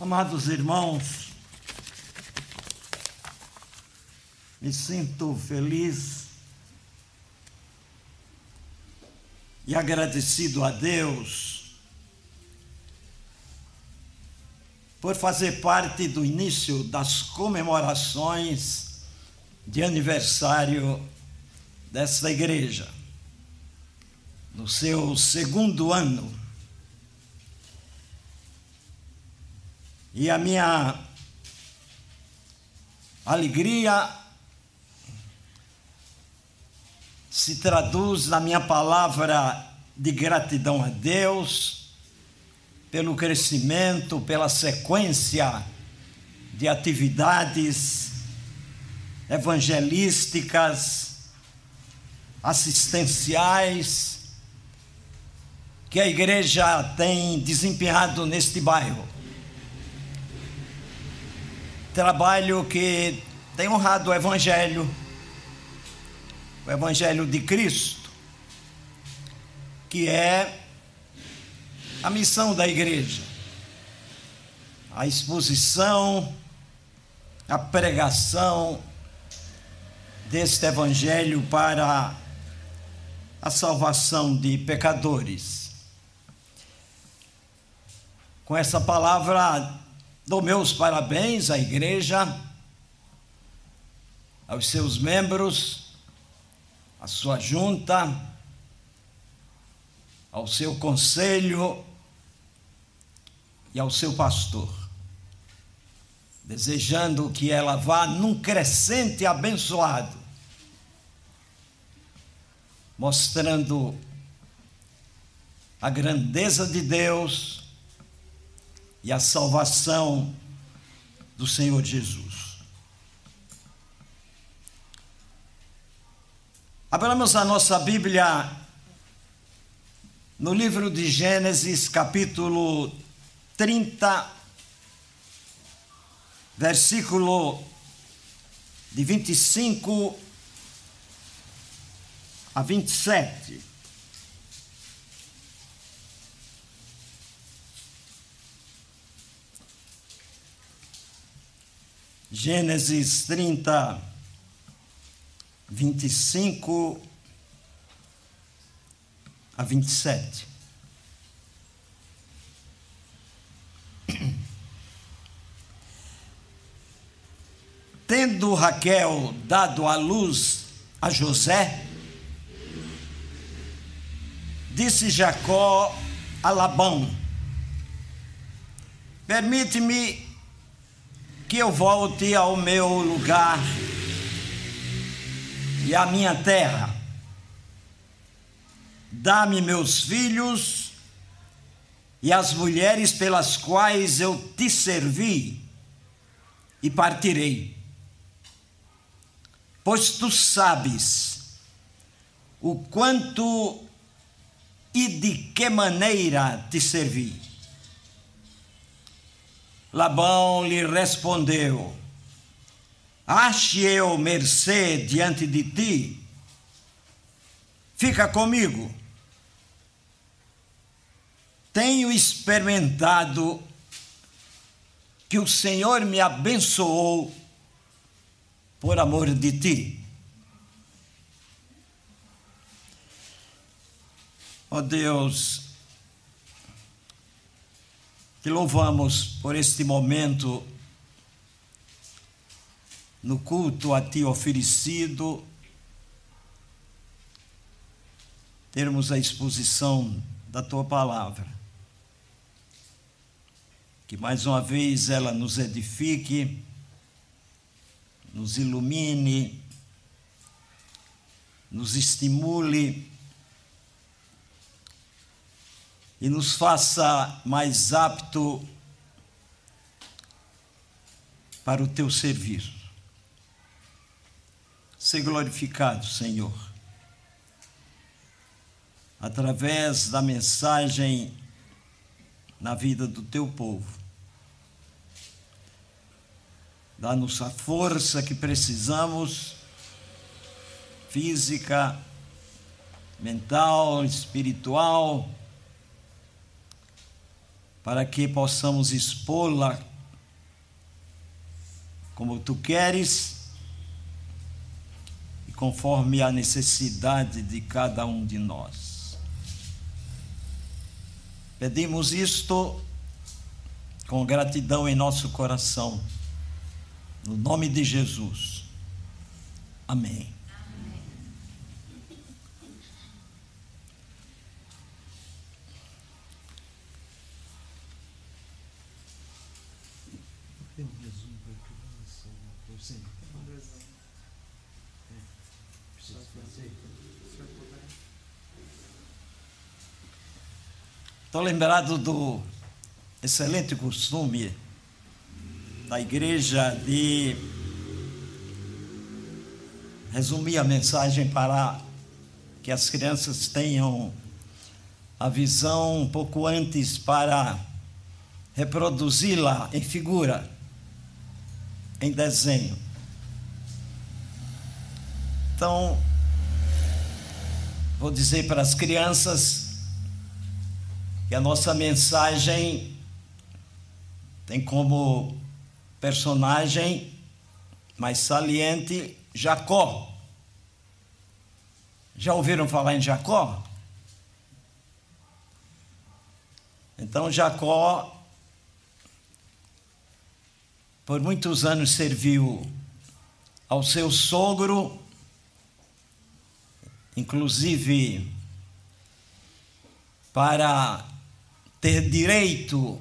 Amados irmãos, me sinto feliz e agradecido a Deus por fazer parte do início das comemorações de aniversário desta igreja, no seu segundo ano. E a minha alegria se traduz na minha palavra de gratidão a Deus pelo crescimento, pela sequência de atividades evangelísticas, assistenciais que a igreja tem desempenhado neste bairro trabalho que tem honrado o Evangelho, o Evangelho de Cristo, que é a missão da igreja, a exposição, a pregação deste Evangelho para a salvação de pecadores. Com essa palavra Dou meus parabéns à igreja, aos seus membros, à sua junta, ao seu conselho e ao seu pastor, desejando que ela vá num crescente abençoado, mostrando a grandeza de Deus e a salvação do Senhor Jesus. Abramos a nossa Bíblia no livro de Gênesis, capítulo 30, versículo de 25 a 27. Gênesis 30, 25 a 27. Tendo Raquel dado a luz a José, disse Jacó a Labão: Permite-me que eu volte ao meu lugar e à minha terra. Dá-me meus filhos e as mulheres pelas quais eu te servi, e partirei. Pois tu sabes o quanto e de que maneira te servi. Labão lhe respondeu: Ache eu mercê diante de ti? Fica comigo. Tenho experimentado que o Senhor me abençoou por amor de ti. Ó oh Deus, te louvamos por este momento no culto a Ti oferecido, termos a exposição da Tua palavra. Que mais uma vez ela nos edifique, nos ilumine, nos estimule e nos faça mais apto para o teu serviço. Ser glorificado, Senhor, através da mensagem na vida do teu povo. Dá-nos a força que precisamos, física, mental, espiritual, para que possamos expô-la como tu queres e conforme a necessidade de cada um de nós. Pedimos isto com gratidão em nosso coração, no nome de Jesus. Amém. Estou lembrado do excelente costume da igreja de resumir a mensagem para que as crianças tenham a visão um pouco antes para reproduzi-la em figura, em desenho. Então, vou dizer para as crianças e a nossa mensagem tem como personagem mais saliente Jacó. Já ouviram falar em Jacó? Então, Jacó, por muitos anos, serviu ao seu sogro, inclusive para ter direito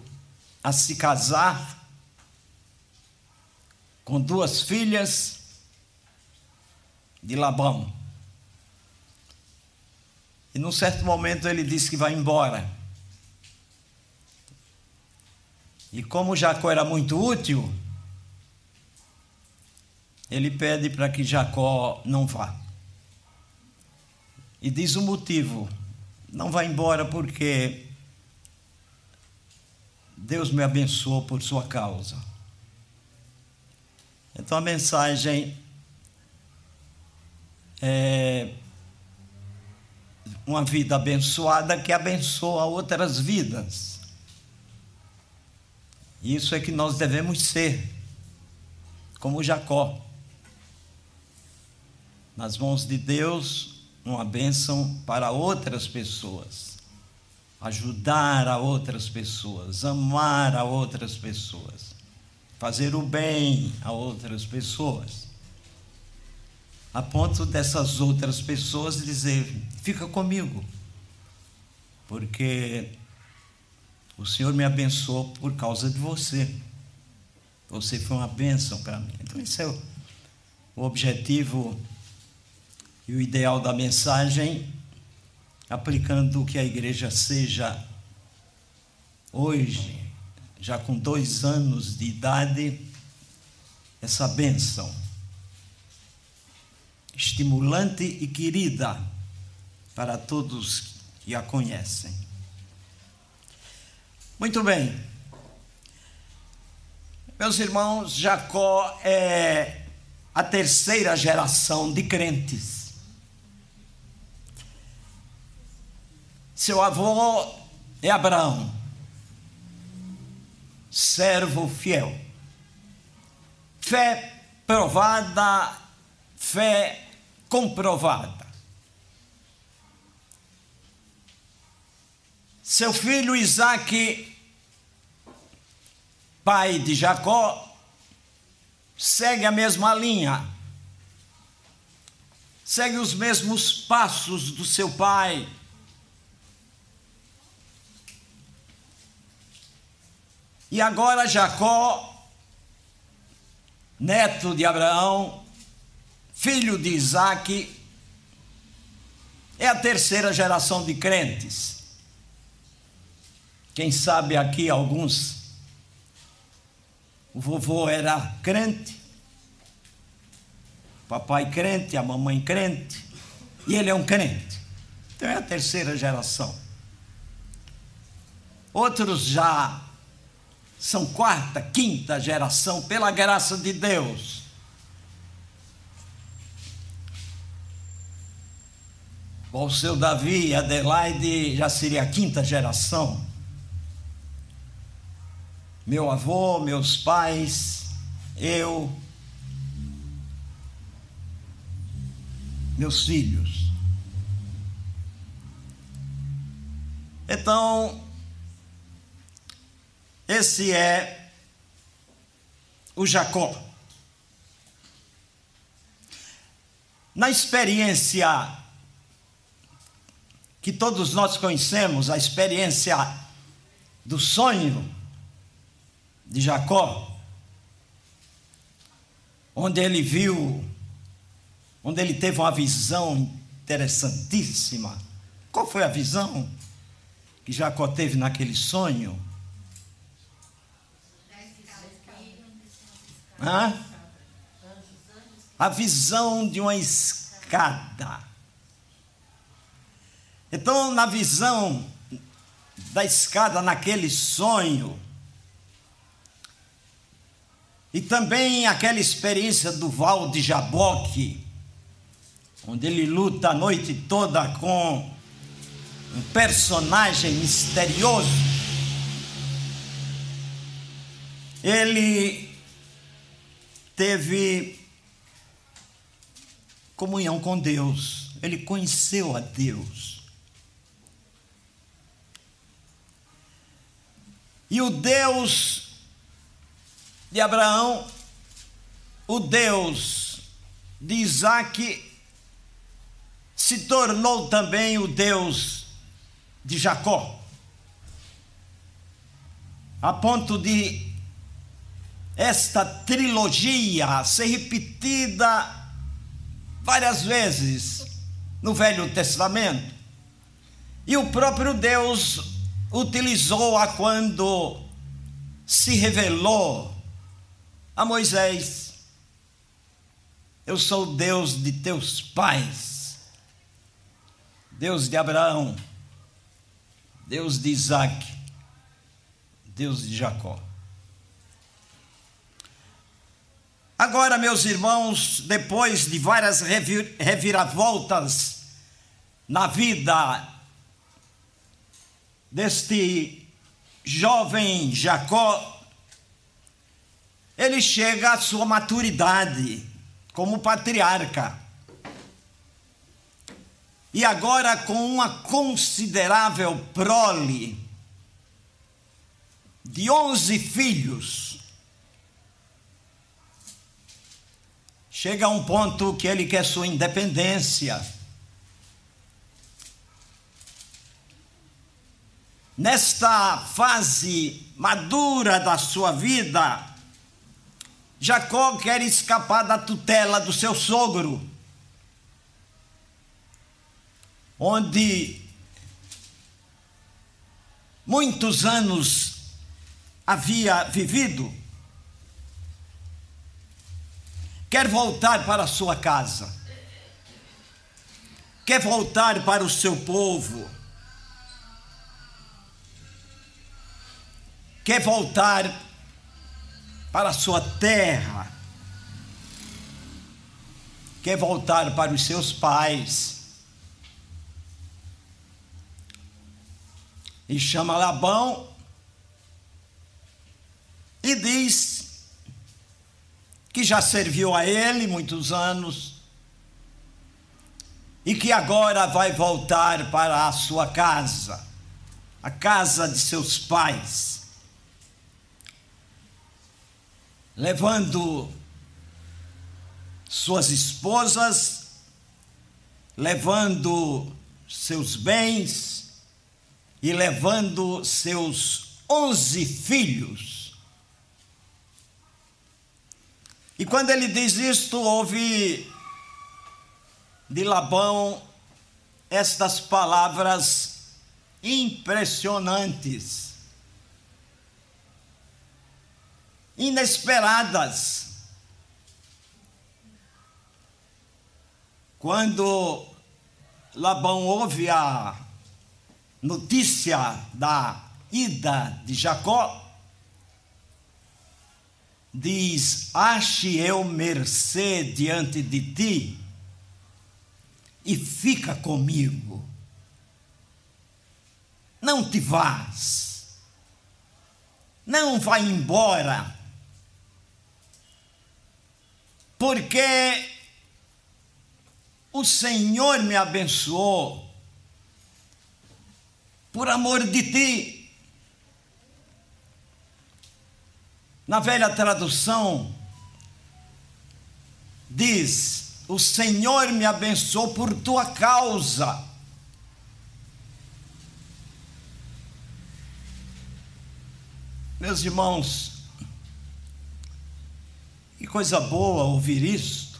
a se casar com duas filhas de Labão. E num certo momento ele disse que vai embora. E como Jacó era muito útil, ele pede para que Jacó não vá. E diz o motivo: não vá embora porque Deus me abençoou por sua causa. Então a mensagem é uma vida abençoada que abençoa outras vidas. Isso é que nós devemos ser, como Jacó. Nas mãos de Deus, uma bênção para outras pessoas ajudar a outras pessoas, amar a outras pessoas, fazer o bem a outras pessoas. A ponto dessas outras pessoas dizer: fica comigo, porque o Senhor me abençoou por causa de você. Você foi uma bênção para mim. Então, esse é o, objetivo e o ideal da mensagem aplicando que a igreja seja hoje, já com dois anos de idade, essa bênção estimulante e querida para todos que a conhecem. Muito bem. Meus irmãos, Jacó é a terceira geração de crentes. Seu avô é Abraão, servo fiel. Fé provada, fé comprovada. Seu filho Isaque, pai de Jacó, segue a mesma linha, segue os mesmos passos do seu pai E agora Jacó, neto de Abraão, filho de Isaac, é a terceira geração de crentes. Quem sabe aqui alguns, o vovô era crente, papai crente, a mamãe crente, e ele é um crente. Então é a terceira geração. Outros já são quarta, quinta geração, pela graça de Deus. O seu Davi e Adelaide já seria a quinta geração. meu avô, meus pais, eu, meus filhos. Então, esse é o Jacó. Na experiência que todos nós conhecemos, a experiência do sonho de Jacó, onde ele viu, onde ele teve uma visão interessantíssima. Qual foi a visão que Jacó teve naquele sonho? Hã? A visão de uma escada. Então, na visão da escada, naquele sonho, e também aquela experiência do Val de Jaboque, onde ele luta a noite toda com um personagem misterioso. Ele teve comunhão com Deus, ele conheceu a Deus. E o Deus de Abraão, o Deus de Isaac, se tornou também o Deus de Jacó, a ponto de esta trilogia ser repetida várias vezes no Velho Testamento. E o próprio Deus utilizou-a quando se revelou a Moisés: Eu sou Deus de teus pais, Deus de Abraão, Deus de Isaac, Deus de Jacó. Agora, meus irmãos, depois de várias reviravoltas na vida deste jovem Jacó, ele chega à sua maturidade como patriarca. E agora com uma considerável prole de onze filhos, chega a um ponto que ele quer sua independência. Nesta fase madura da sua vida, Jacó quer escapar da tutela do seu sogro, onde muitos anos havia vivido, quer voltar para a sua casa, quer voltar para o seu povo, quer voltar para a sua terra, quer voltar para os seus pais. E chama Labão e diz que já serviu a ele muitos anos e que agora vai voltar para a sua casa, a casa de seus pais. levando suas esposas, levando seus bens e levando seus onze filhos. E quando ele diz isto, houve de Labão estas palavras impressionantes. inesperadas. Quando Labão ouve a notícia da ida de Jacó, diz: Ache eu mercê diante de ti e fica comigo. Não te vás não vai embora, porque o Senhor me abençoou por amor de ti. Na velha tradução, diz: O Senhor me abençoou por tua causa. Meus irmãos, que coisa boa ouvir isto.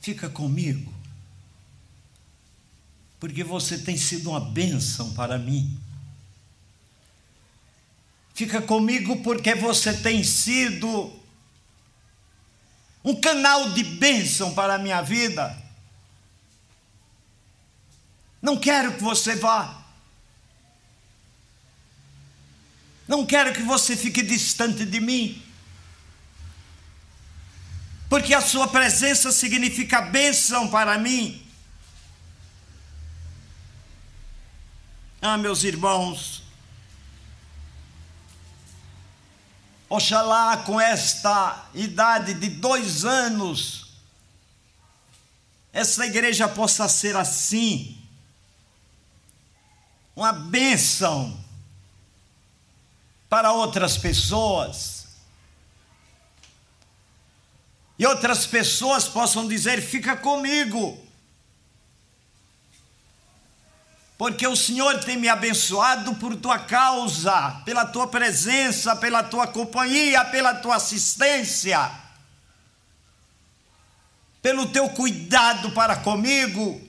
Fica comigo, porque você tem sido uma bênção para mim. Fica comigo porque você tem sido um canal de bênção para a minha vida. Não quero que você vá Não quero que você fique distante de mim. Porque a sua presença significa bênção para mim. Ah, meus irmãos, oxalá com esta idade de dois anos, essa igreja possa ser assim, uma bênção para outras pessoas. E outras pessoas possam dizer: fica comigo. Porque o Senhor tem me abençoado por tua causa, pela tua presença, pela tua companhia, pela tua assistência, pelo teu cuidado para comigo.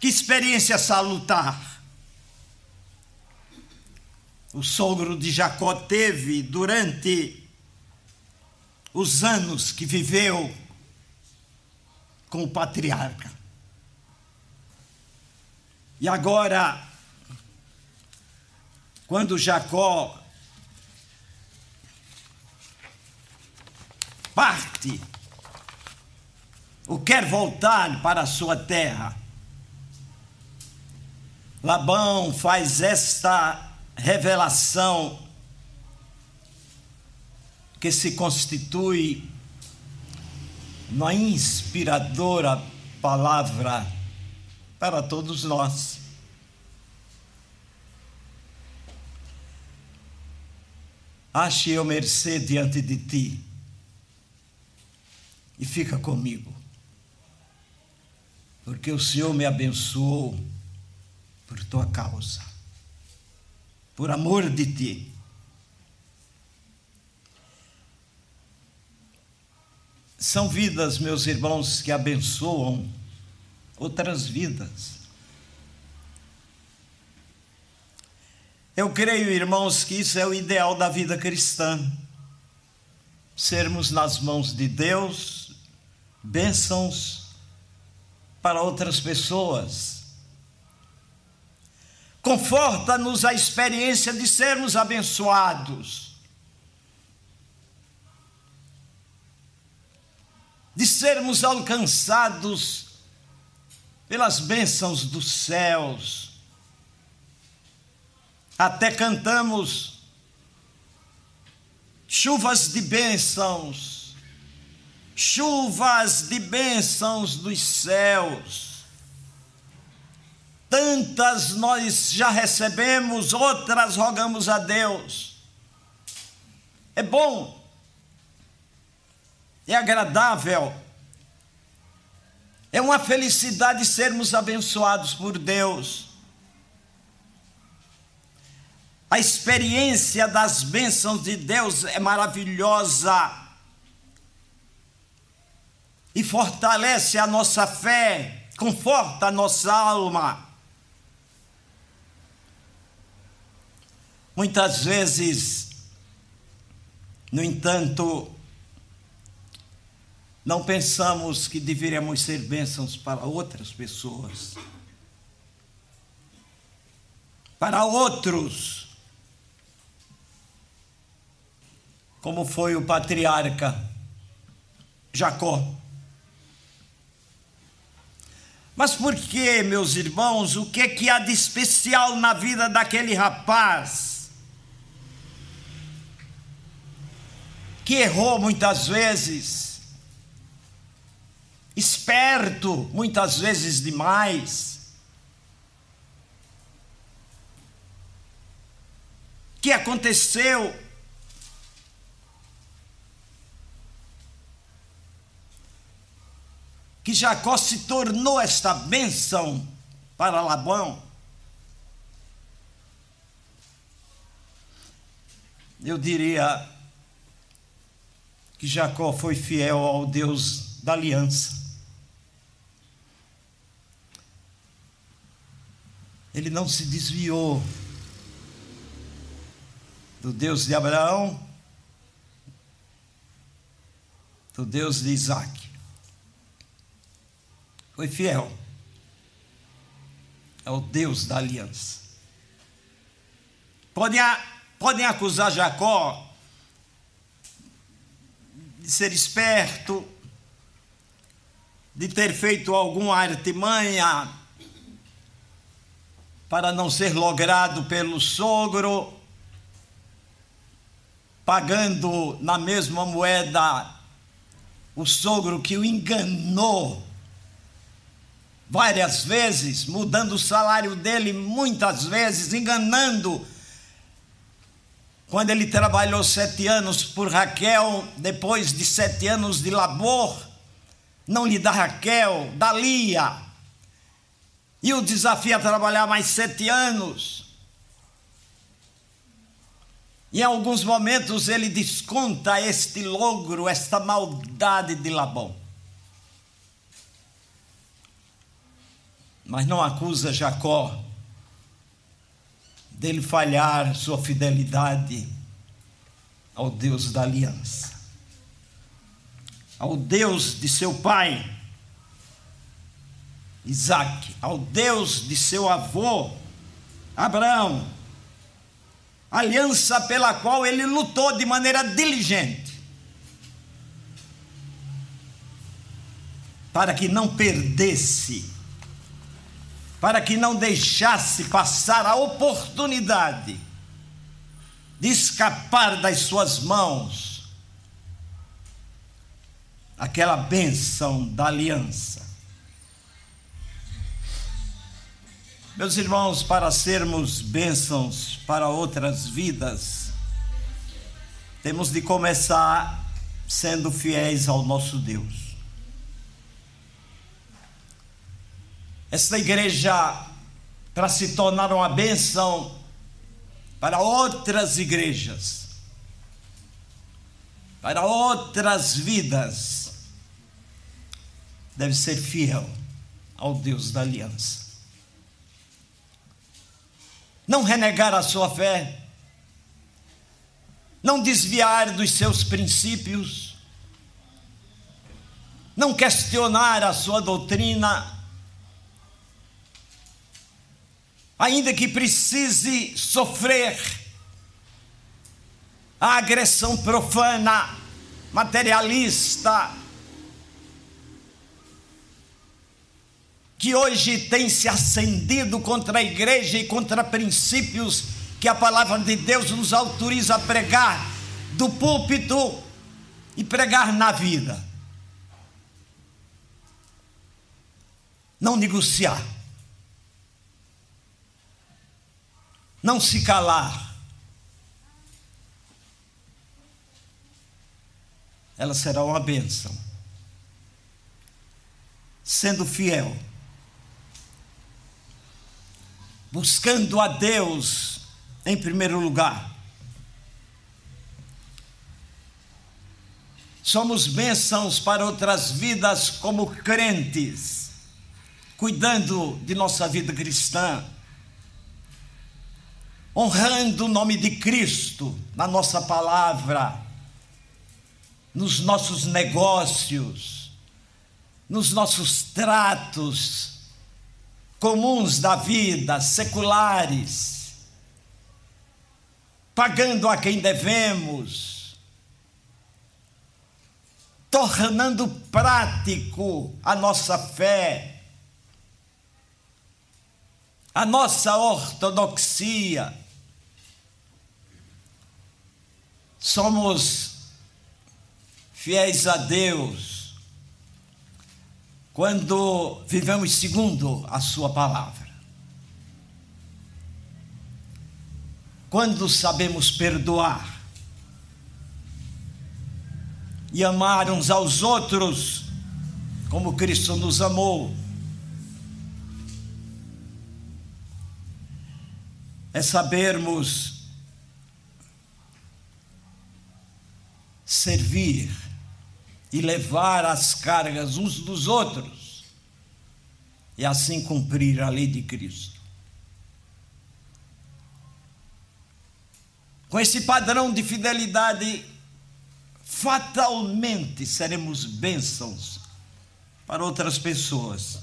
Que experiência salutar! O sogro de Jacó teve durante os anos que viveu com o patriarca. E agora, quando Jacó parte, ou quer voltar para a sua terra, Labão faz esta revelação que se constitui uma inspiradora palavra para todos nós. Ache eu mercê diante de ti e fica comigo, porque o Senhor me abençoou por tua causa, por amor de ti. São vidas, meus irmãos, que abençoam outras vidas. Eu creio, irmãos, que isso é o ideal da vida cristã. Sermos nas mãos de Deus bênçãos para outras pessoas Conforta-nos a experiência de sermos abençoados, de sermos alcançados pelas bênçãos dos céus. Até cantamos chuvas de bênçãos, chuvas de bênçãos dos céus Tantas nós já recebemos, outras rogamos a Deus. É bom, é agradável, é uma felicidade sermos abençoados por Deus. A experiência das bênçãos de Deus é maravilhosa e fortalece a nossa fé, conforta a nossa alma. Muitas vezes, no entanto, não pensamos que deveríamos ser bênçãos para outras pessoas, para outros, como foi o patriarca Jacó. Mas por que, meus irmãos, o que, é que há de especial na vida daquele rapaz? Que errou muitas vezes, esperto muitas vezes demais. que aconteceu? que Jacó se tornou esta bênção para Labão. Eu diria que Jacó foi fiel ao Deus da aliança. Ele não se desviou do Deus de Abraão, do Deus de Isaac foi fiel ao Deus da aliança. Podem, podem acusar Jacó de ser esperto, de ter feito alguma artimanha para não ser logrado pelo sogro, pagando na mesma moeda o sogro que o enganou várias vezes, mudando o salário dele muitas vezes, enganando. Quando ele trabalhou sete anos por Raquel, depois de sete anos de labor, não lhe dá Raquel, dá Lia. E o desafia a trabalhar mais sete anos. Em alguns momentos ele desconta este logro, esta maldade de Labão. mas não acusa Jacó dele falhar sua fidelidade ao Deus da aliança, ao Deus de seu pai, Isaac, ao Deus de seu avô, Abraão, aliança pela qual ele lutou de maneira diligente, para que não perdesse para que não deixasse passar a oportunidade de escapar das suas mãos aquela bênção da aliança. Meus irmãos, para sermos bênçãos para outras vidas, temos de começar sendo fiéis ao nosso Deus. esta igreja para se tornar uma bênção para outras igrejas, para outras vidas, deve ser fiel ao Deus da aliança. Não renegar a sua fé, não desviar dos seus princípios, não questionar a sua doutrina, ainda que precise sofrer a agressão profana, materialista, que hoje tem se acendido contra a igreja e contra princípios que a palavra de Deus nos autoriza a pregar do púlpito e pregar na vida. Não negociar. não se calar, ela será uma bênção. Sendo fiel, buscando a Deus em primeiro lugar. Somos bênçãos para outras vidas como crentes, cuidando de nossa vida cristã honrando o nome de Cristo na nossa palavra, nos nossos negócios, nos nossos tratos comuns da vida, seculares, pagando a quem devemos, tornando prático a nossa fé, a nossa ortodoxia. Somos fiéis a Deus quando vivemos segundo a Sua palavra. Quando sabemos perdoar e amar uns aos outros como Cristo nos amou. É sabermos servir e levar as cargas uns dos outros e assim cumprir a lei de Cristo. Com esse padrão de fidelidade, fatalmente seremos bênçãos para outras pessoas.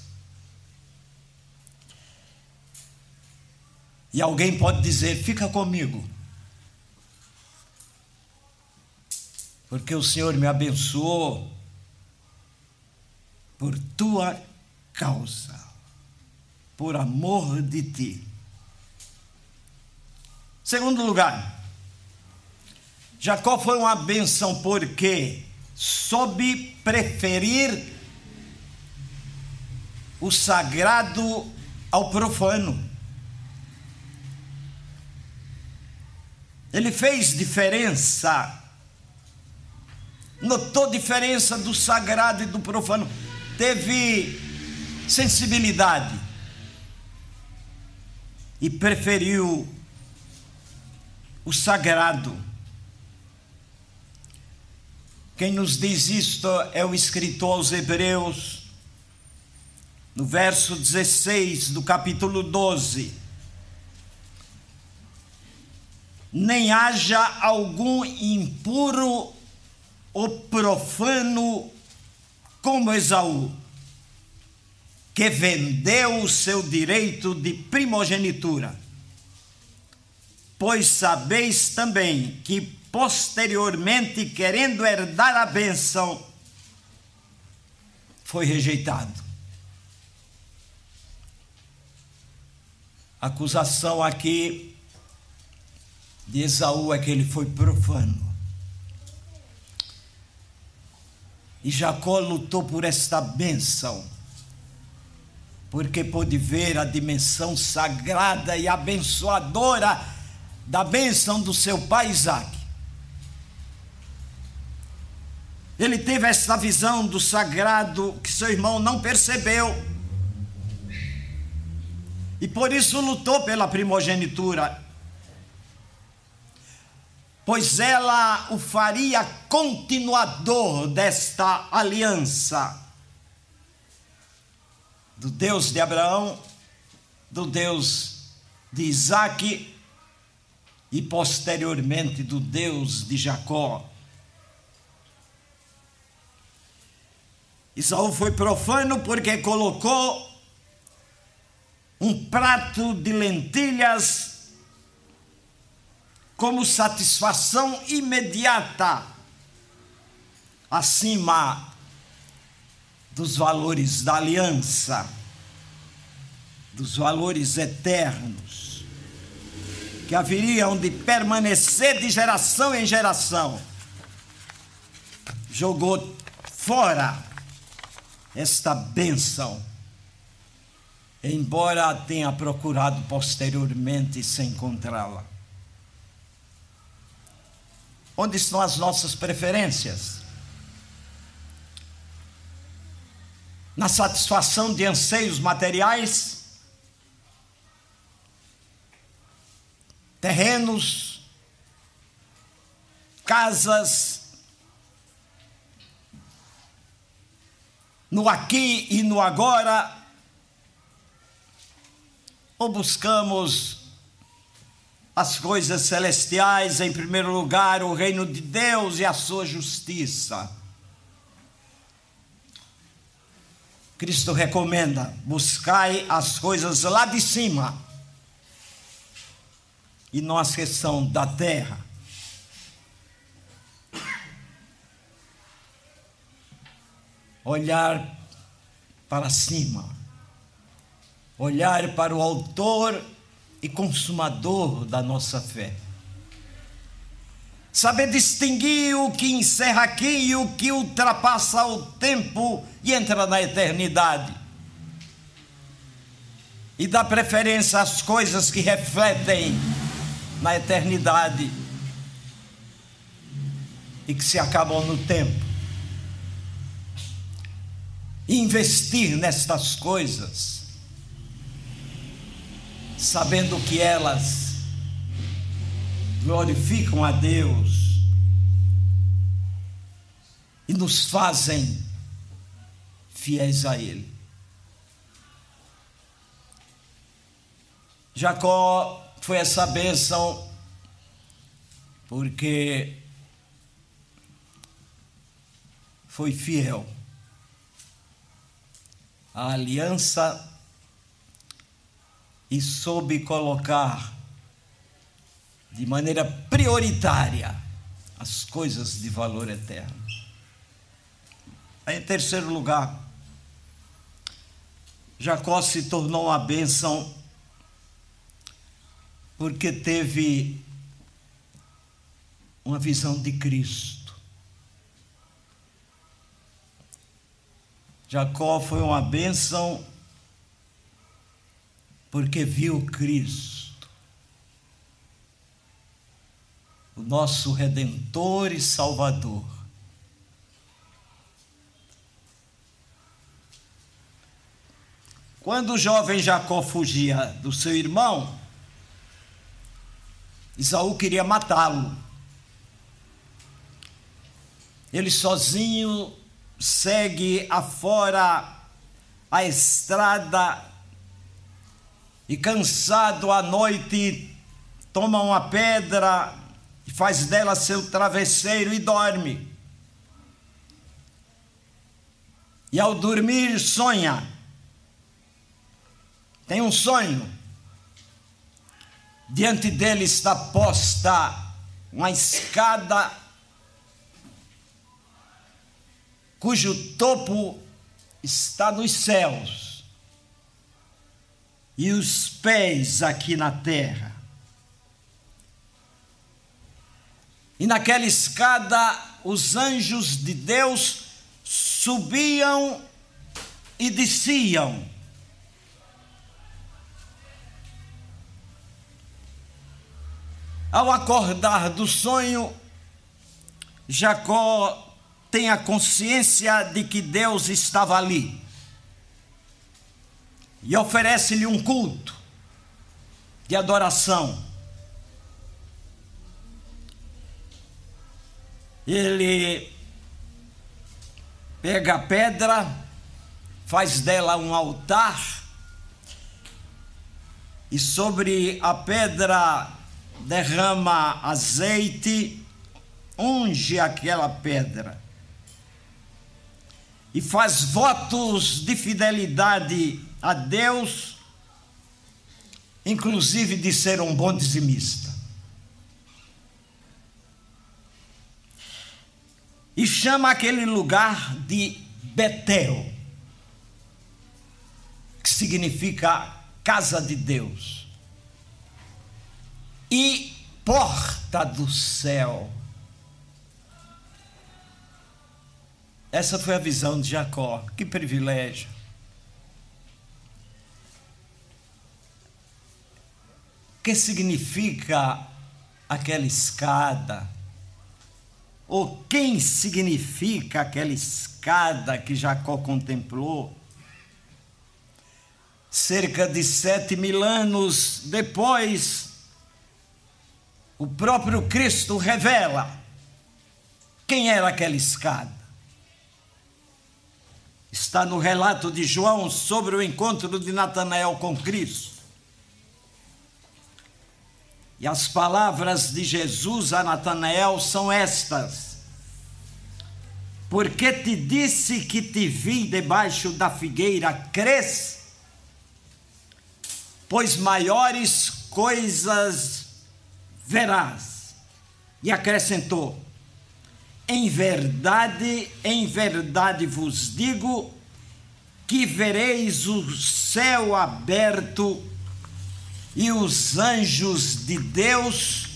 E alguém pode dizer: fica comigo, porque o Senhor me abençoou por tua causa, por amor de ti. Segundo lugar, Jacó foi uma benção porque soube preferir o sagrado ao profano. Ele fez diferença, notou diferença do sagrado e do profano, teve sensibilidade e preferiu o sagrado. Quem nos diz isto é o escritor aos Hebreus, no verso 16 do capítulo 12. Nem haja algum impuro ou profano como Esaú, que vendeu o seu direito de primogenitura. Pois sabeis também que posteriormente, querendo herdar a bênção, foi rejeitado. A acusação aqui de Esaú é que ele foi profano. E Jacó lutou por esta bênção, porque pôde ver a dimensão sagrada e abençoadora da bênção do seu pai Isaac. Ele teve essa visão do sagrado que seu irmão não percebeu e por isso lutou pela primogenitura, pois ela o faria continuador desta aliança do Deus de Abraão, do Deus de Isaac e posteriormente do Deus de Jacó. Isaú foi profano porque colocou um prato de lentilhas como satisfação imediata acima dos valores da aliança, dos valores eternos, que haveriam de permanecer de geração em geração. Jogou fora esta bênção embora tenha procurado posteriormente sem encontrá-la. Onde estão as nossas preferências? Na satisfação de anseios materiais, terrenos, casas, no aqui e no agora, ou buscamos as coisas celestiais, em primeiro lugar, o reino de Deus e a sua justiça. Cristo recomenda: buscai as coisas lá de cima e não as que são da terra. Olhar para cima olhar para o Autor e Consumador da nossa fé. Saber distinguir o que encerra aqui e o que ultrapassa o tempo e entra na eternidade. E dar preferência às coisas que refletem na eternidade e que se acabam no tempo. Investir nestas coisas, sabendo que elas glorificam a Deus e nos fazem fiéis a Ele. Jacó foi essa bênção porque foi fiel à aliança e soube colocar de maneira prioritária as coisas de valor eterno. Em terceiro lugar, Jacó se tornou uma bênção porque teve uma visão de Cristo. Jacó foi uma bênção porque viu Cristo, o nosso redentor e salvador. Quando o jovem Jacó fugia do seu irmão, Isaú queria matá-lo. Ele sozinho segue afora a estrada e cansado à noite toma uma pedra e faz dela seu travesseiro e dorme. E ao dormir sonha. Tem um sonho. Diante dele está posta uma escada cujo topo está nos céus e os pés aqui na terra. E naquela escada os anjos de Deus subiam e desciam. Ao acordar do sonho, Jacó tem a consciência de que Deus estava ali e oferece-lhe um culto de adoração. Ele pega a pedra, faz dela um altar, e sobre a pedra derrama azeite, unge aquela pedra e faz votos de fidelidade a Deus, inclusive de ser um bom dizimista. E chama aquele lugar de Betel, que significa casa de Deus e porta do céu. Essa foi a visão de Jacó. Que privilégio. Que significa aquela escada? Ou quem significa aquela escada que Jacó contemplou? Cerca de sete mil anos depois o próprio Cristo revela quem era aquela escada. Está no relato de João sobre o encontro de Natanael com Cristo. E as palavras de Jesus a Natanael são estas: Porque te disse que te vi debaixo da figueira, crês? Pois maiores coisas verás. E acrescentou: Em verdade, em verdade vos digo que vereis o céu aberto e os anjos de Deus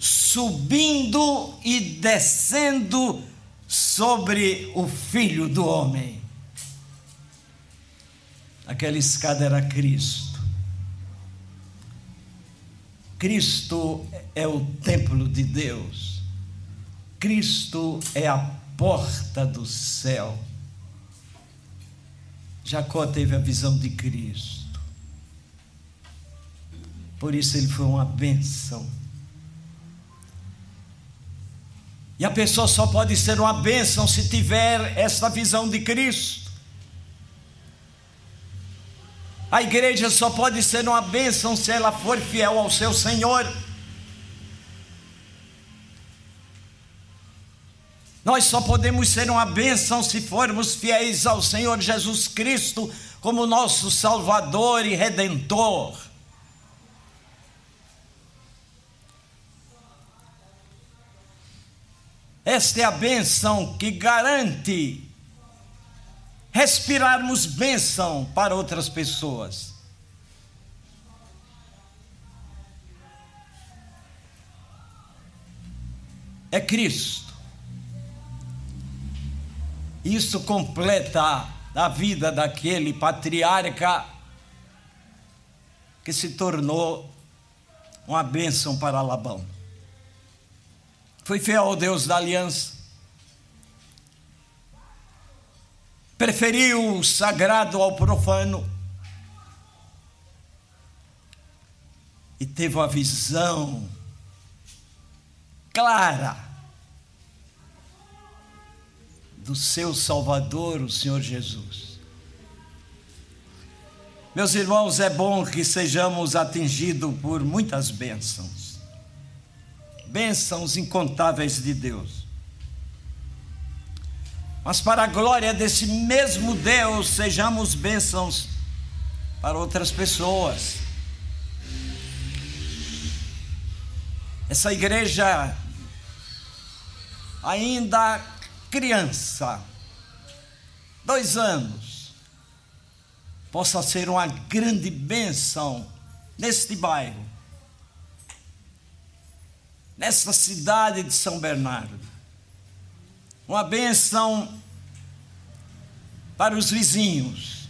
subindo e descendo sobre o filho do homem. Aquela escada era Cristo. Cristo é o templo de Deus. Cristo é a porta do céu. Jacó teve a visão de Cristo. Por isso ele foi uma benção. E a pessoa só pode ser uma bênção se tiver essa visão de Cristo. A igreja só pode ser uma bênção se ela for fiel ao seu Senhor. Nós só podemos ser uma bênção se formos fiéis ao Senhor Jesus Cristo como nosso Salvador e Redentor. Esta é a bênção que garante respirarmos bênção para outras pessoas. É Cristo. Isso completa a vida daquele patriarca que se tornou uma bênção para Labão. Foi fiel ao Deus da aliança. Preferiu o sagrado ao profano. E teve uma visão clara do seu Salvador, o Senhor Jesus. Meus irmãos, é bom que sejamos atingidos por muitas bênçãos, bênçãos incontáveis de Deus. Mas, para a glória desse mesmo Deus, sejamos bênçãos para outras pessoas. Essa igreja ainda criança, dois anos, possa ser uma grande bênção neste bairro, nessa cidade de São Bernardo. Uma bênção para os vizinhos,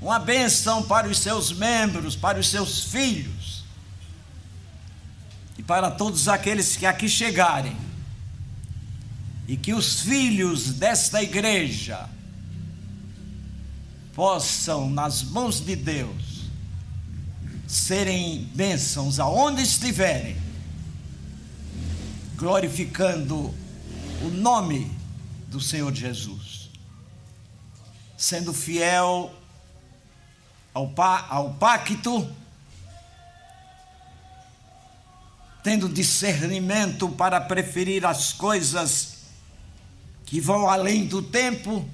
uma bênção para os seus membros, para os seus filhos. E para todos aqueles que aqui chegarem. E que os filhos desta igreja possam, nas mãos de Deus, serem bênçãos aonde estiverem, glorificando o nome do Senhor Jesus, sendo fiel ao, ao pacto, tendo discernimento para preferir as coisas que vão além do tempo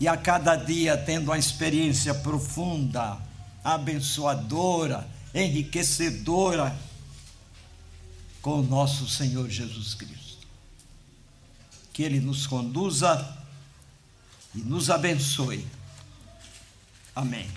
e a cada dia tendo uma experiência profunda, abençoadora, enriquecedora com o nosso Senhor Jesus Cristo. Que Ele nos conduza e nos abençoe. Amém.